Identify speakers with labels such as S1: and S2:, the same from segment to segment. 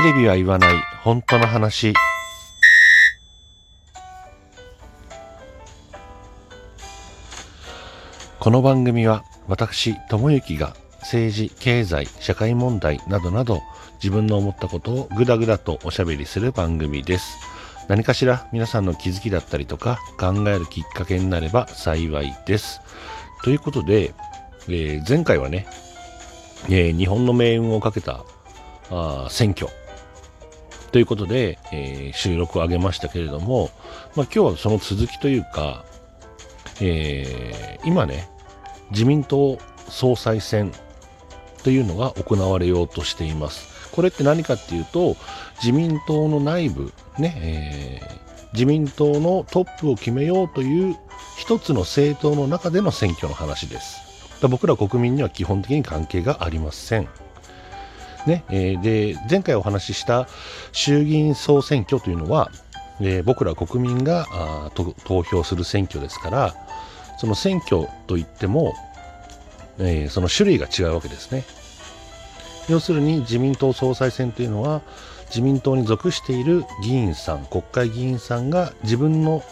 S1: テレビは言わない。本当の話。この番組は私智之が政治経済社会問題などなど自分の思ったことをぐだぐだとおしゃべりする番組です。何かしら皆さんの気づきだったりとか考えるきっかけになれば幸いです。ということで、えー前回はね、えー日本の命運をかけたあ選挙。ということで、えー収録を上げましたけれども、まあ、今日はその続きというか、えー今ね自民党総裁選というのが行われようとしています。これって何かっていうと自民党の内部ね、えー自民党のトップを決めようという一つの政党の中での選挙の話です。僕ら国民には基本的に関係がありません。ねえーで前回お話しした衆議院総選挙というのは、えー僕ら国民があ投票する選挙ですからその選挙といっても、えーその種類が違うわけですね。要するに自民党総裁選というのは自民党に属している議員さん国会議員さんが自分の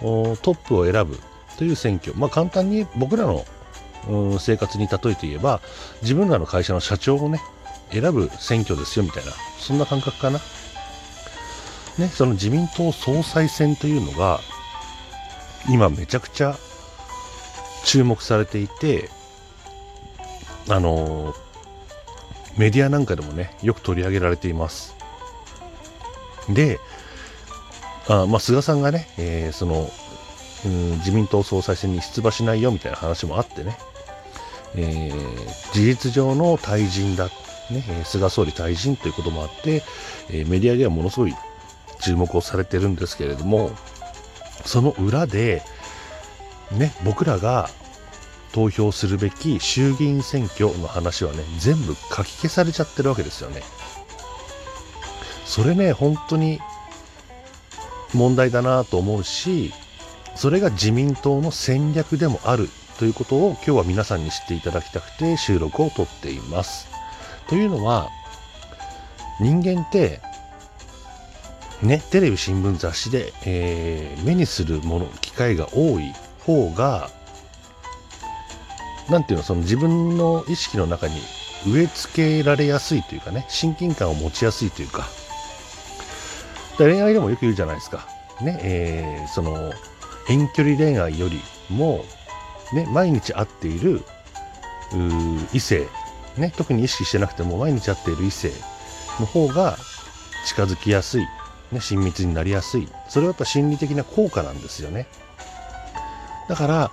S1: トップを選ぶという選挙。まあ簡単に僕らの生活に例えて言えば自分らの会社の社長をね選ぶ選挙ですよみたいなそんな感覚かな。ねその自民党総裁選というのが今めちゃくちゃ注目されていてあのーメディアなんかでもねよく取り上げられています。であまあ菅さんがね、えーそのうん自民党総裁選に出馬しないよみたいな話もあってね、えー事実上の退陣だっ、ね菅総理退陣ということもあって、えメディアではものすごい注目をされてるんですけれどもその裏で、ね、僕らが投票するべき衆議院選挙の話はね全部書き消されちゃってるわけですよね。それね本当に問題だなと思うしそれが自民党の戦略でもあるということを今日は皆さんに知っていただきたくて収録をとっています。というのは人間ってねテレビ新聞雑誌で、えー目にするもの機会が多い方がなんていうのその自分の意識の中に植え付けられやすいというかね親近感を持ちやすいというか。で恋愛でもよく言うじゃないですか。ねえーその遠距離恋愛よりも、ね、毎日会っている異性、ね、特に意識してなくても毎日会っている異性の方が近づきやすい、ね、親密になりやすい。それはやっぱ心理的な効果なんですよね。だから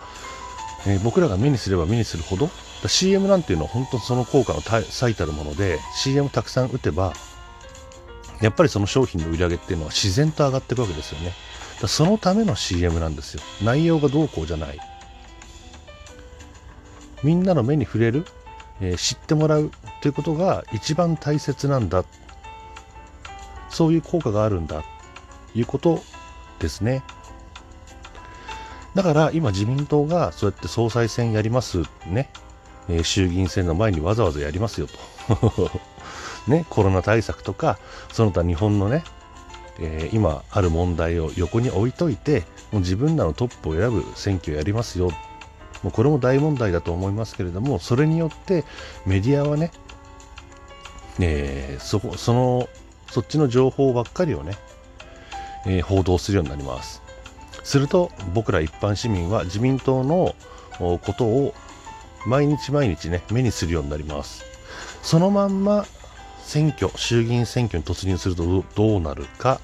S1: えー僕らが目にすれば目にするほど CM なんていうのは本当その効果の最たるもので CM たくさん打てばやっぱりその商品の売り上げっていうのは自然と上がっていくわけですよね。だそのための CM なんですよ。内容がどうこうじゃない。みんなの目に触れる、えー知ってもらうということが一番大切なんだそういう効果があるんだということですねだから今自民党がそうやって総裁選やりますね、えー衆議院選の前にわざわざやりますよと。ね、コロナ対策とか、その他日本のね、えー今ある問題を横に置いといて、もう自分らのトップを選ぶ選挙をやりますよ。もうこれも大問題だと思いますけれども、それによってメディアはね、えーそこ、その、そっちの情報ばっかりをね、えー報道するようになります。すると僕ら一般市民は自民党のことを毎日毎日ね目にするようになりますそのまんま選挙衆議院選挙に突入するとどうどうなるか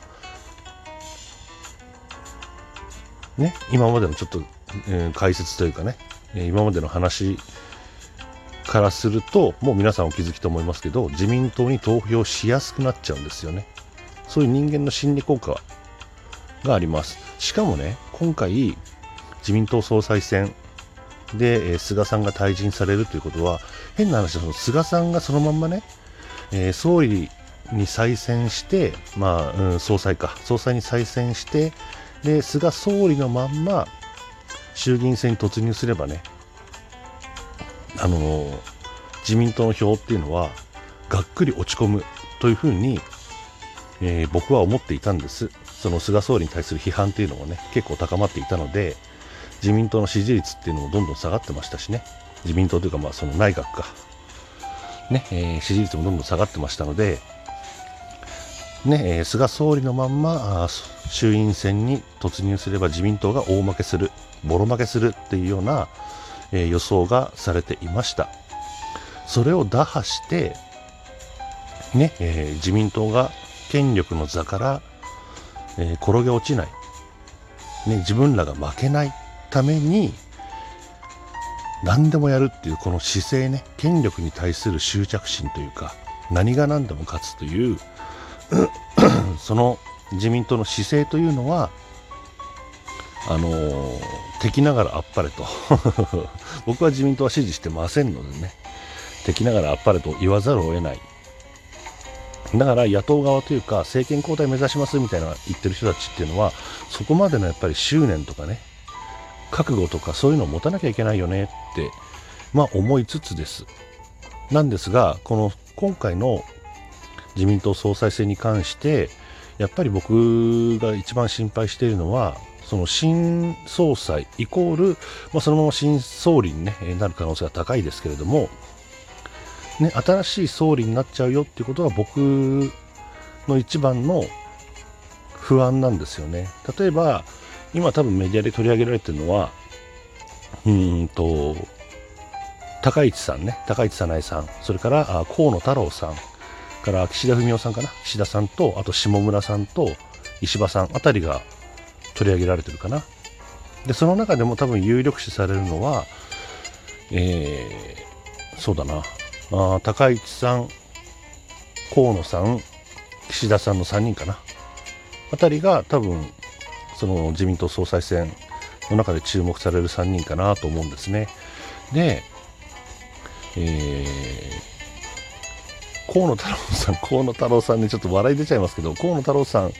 S1: ね今までのちょっと、えー解説というかねえ今までの話からするともう皆さんお気づきと思いますけど自民党に投票しやすくなっちゃうんですよね。そういう人間の心理効果があります。しかもね今回自民党総裁選で、え菅さんが退陣されるということは変な話その菅さんがそのまんまね、えー総理に再選して、まあ、うん、総裁か。総裁に再選してで菅総理のまんま衆議院選に突入すればねあのー自民党の票っていうのはがっくり落ち込むというふうに、えー、僕は思っていたんです。その菅総理に対する批判っていうのもね結構高まっていたので自民党の支持率っていうのもどんどん下がってましたしね。自民党というかまあその内閣か。ね、えー、支持率もどんどん下がってましたのでね、え、菅総理のまんま衆院選に突入すれば自民党が大負けする、ボロ負けするっていうような、え、予想がされていました。それを打破して、ね、え、自民党が権力の座から、え転げ落ちない、ね、自分らが負けないために、何でもやるっていうこの姿勢ね、権力に対する執着心というか、何が何でも勝つという、その自民党の姿勢というのは、あのー、敵ながらあっぱれと。僕は自民党は支持してませんのでね。敵ながらあっぱれと言わざるを得ない。だから野党側というか政権交代目指しますみたいな言ってる人たちっていうのはそこまでのやっぱり執念とかね覚悟とかそういうのを持たなきゃいけないよねってまあ思いつつです。なんですがこの今回の自民党総裁選に関してやっぱり僕が一番心配しているのはその新総裁イコール、まあ、そのまま新総理に、ね、なる可能性が高いですけれども、ね、新しい総理になっちゃうよっていうことが僕の一番の不安なんですよね。例えば今多分メディアで取り上げられてるのはうんと高市さんね高市早苗さんそれから河野太郎さんから岸田文雄さんかな？岸田さんとあと下村さんと石破さんあたりが取り上げられてるかな。でその中でも多分有力視されるのはえー、そうだな。あ高市さん河野さん岸田さんの3人かな。あたりが多分その自民党総裁選の中で注目される3人かなと思うんですね。で、えー河野太郎さん、河野太郎さんにちょっと笑い出ちゃいますけど、河野太郎さん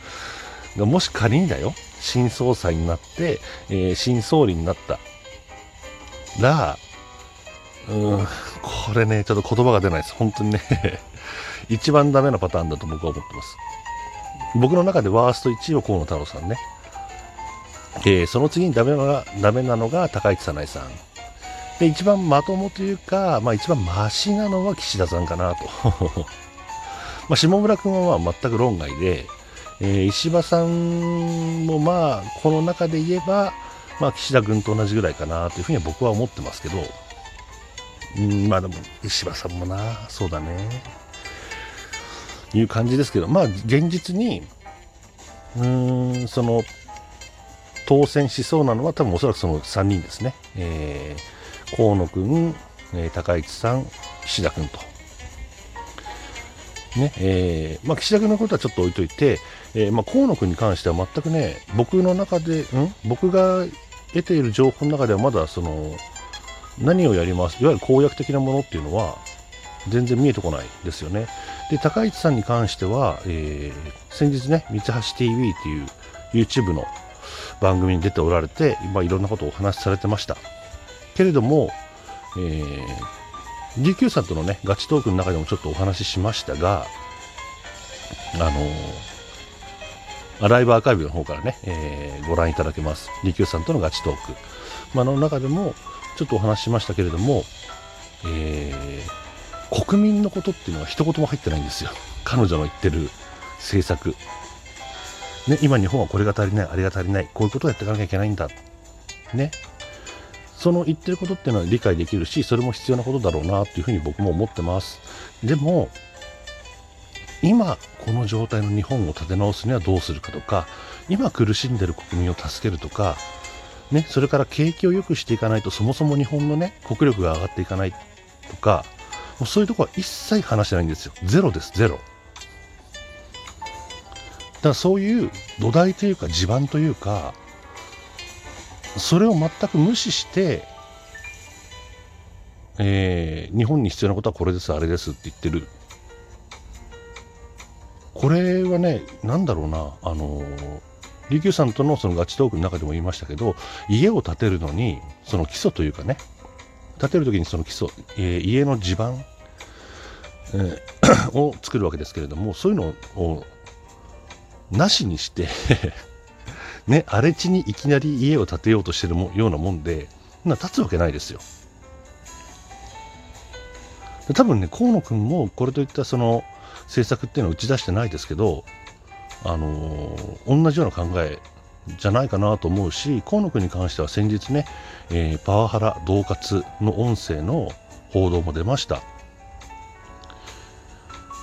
S1: がもし仮にだよ、新総裁になって、えー、新総理になったら、うん、これね、ちょっと言葉が出ないです。本当にね 一番ダメなパターンだと僕は思ってます。僕の中でワースト1位は河野太郎さんね。えー、その次にダメなのがダメなのが高市早苗さん。で、一番まともというか、まあ一番マシなのは岸田さんかなと。まあ下村君は全く論外で、えー、石破さんもまあこの中で言えば、まあ岸田君と同じぐらいかなというふうには僕は思ってますけど、うん、まあでも石破さんもな、そうだね。いう感じですけど、まあ現実に、うん、その、当選しそうなのは多分おそらくその3人ですね。えー河野君、え、高市さん、岸田君と。ねえーまあ、岸田君のことはちょっと置いといて、えーまあ、河野君に関しては全くね、僕の中で、ん？僕が得ている情報の中ではまだその何をやります、いわゆる公約的なものっていうのは全然見えてこないですよね。で、高市さんに関しては、えー、先日ね、三橋 TV っていう YouTube の番組に出ておられて、今いろんなことをお話しされてました。けれども、えー、琉さんとのね、ガチトークの中でもちょっとお話ししましたが、あのー、ライブアーカイブの方からね、えー、ご覧いただけます。琉球さんとのガチトーク。まあ、の中でも、ちょっとお話ししましたけれども、えー、国民のことっていうのは一言も入ってないんですよ。彼女の言ってる政策。ね、今日本はこれが足りない、あれが足りない、こういうことをやっていかなきゃいけないんだ。ね。その言ってることっていうのは理解できるし、それも必要なことだろうなっていうふうに僕も思ってます。でも、今この状態の日本を立て直すにはどうするかとか、今苦しんでる国民を助けるとか、ね、それから景気を良くしていかないとそもそも日本のね、国力が上がっていかないとか、もうそういうとこは一切話してないんですよ。ゼロです、ゼロ。だからそういう土台というか地盤というか、それを全く無視して、えー、日本に必要なことはこれです、あれですって言ってる。これはね、なんだろうな、あのー、琉球さんとのそのガチトークの中でも言いましたけど、家を建てるのに、その基礎というかね、建てるときにその基礎、えー、家の地盤、えー を作るわけですけれども、そういうのをなしにしてね、荒れ地にいきなり家を建てようとしてるもようなもんで、な立つわけないですよ。多分ね、河野君もこれといったその政策っていうのを打ち出してないですけど、あのー同じような考えじゃないかなと思うし、河野君に関しては先日ね、えーパワハラ、恫喝の音声の報道も出ました。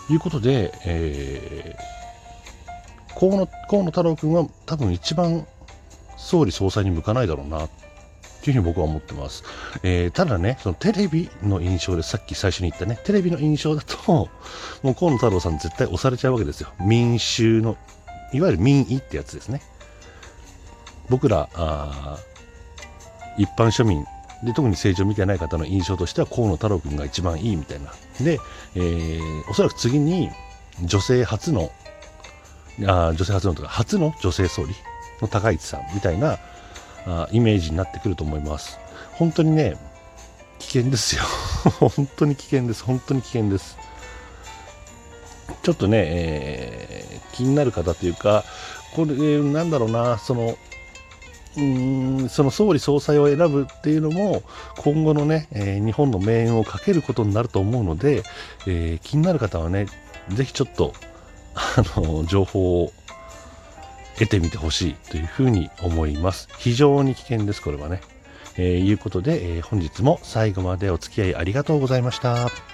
S1: ということで、えー河野河野太郎君は多分一番総理総裁に向かないだろうなというふうに僕は思ってます。えーただね、そのテレビの印象で、さっき最初に言ったね、テレビの印象だと、もう河野太郎さん絶対押されちゃうわけですよ。民衆の、いわゆる民意ってやつですね。僕ら、あ一般庶民で、特に政治を見てない方の印象としては、河野太郎君が一番いいみたいな。で、えーおそらく次に、女性初の、あ女性初のとか、初の女性総理の高市さんみたいなあイメージになってくると思います。本当にね、危険ですよ。本当に危険です。本当に危険です。ちょっとね、えー気になる方というか、これ、えーなんだろうな、その、うーんその総理総裁を選ぶっていうのも今後のね、えー日本の命運をかけることになると思うので、えー気になる方はねぜひちょっとあの情報を得てみてほしいというふうに思います。非常に危険ですこれはね、えーいうことで、えー本日も最後までお付き合いありがとうございました。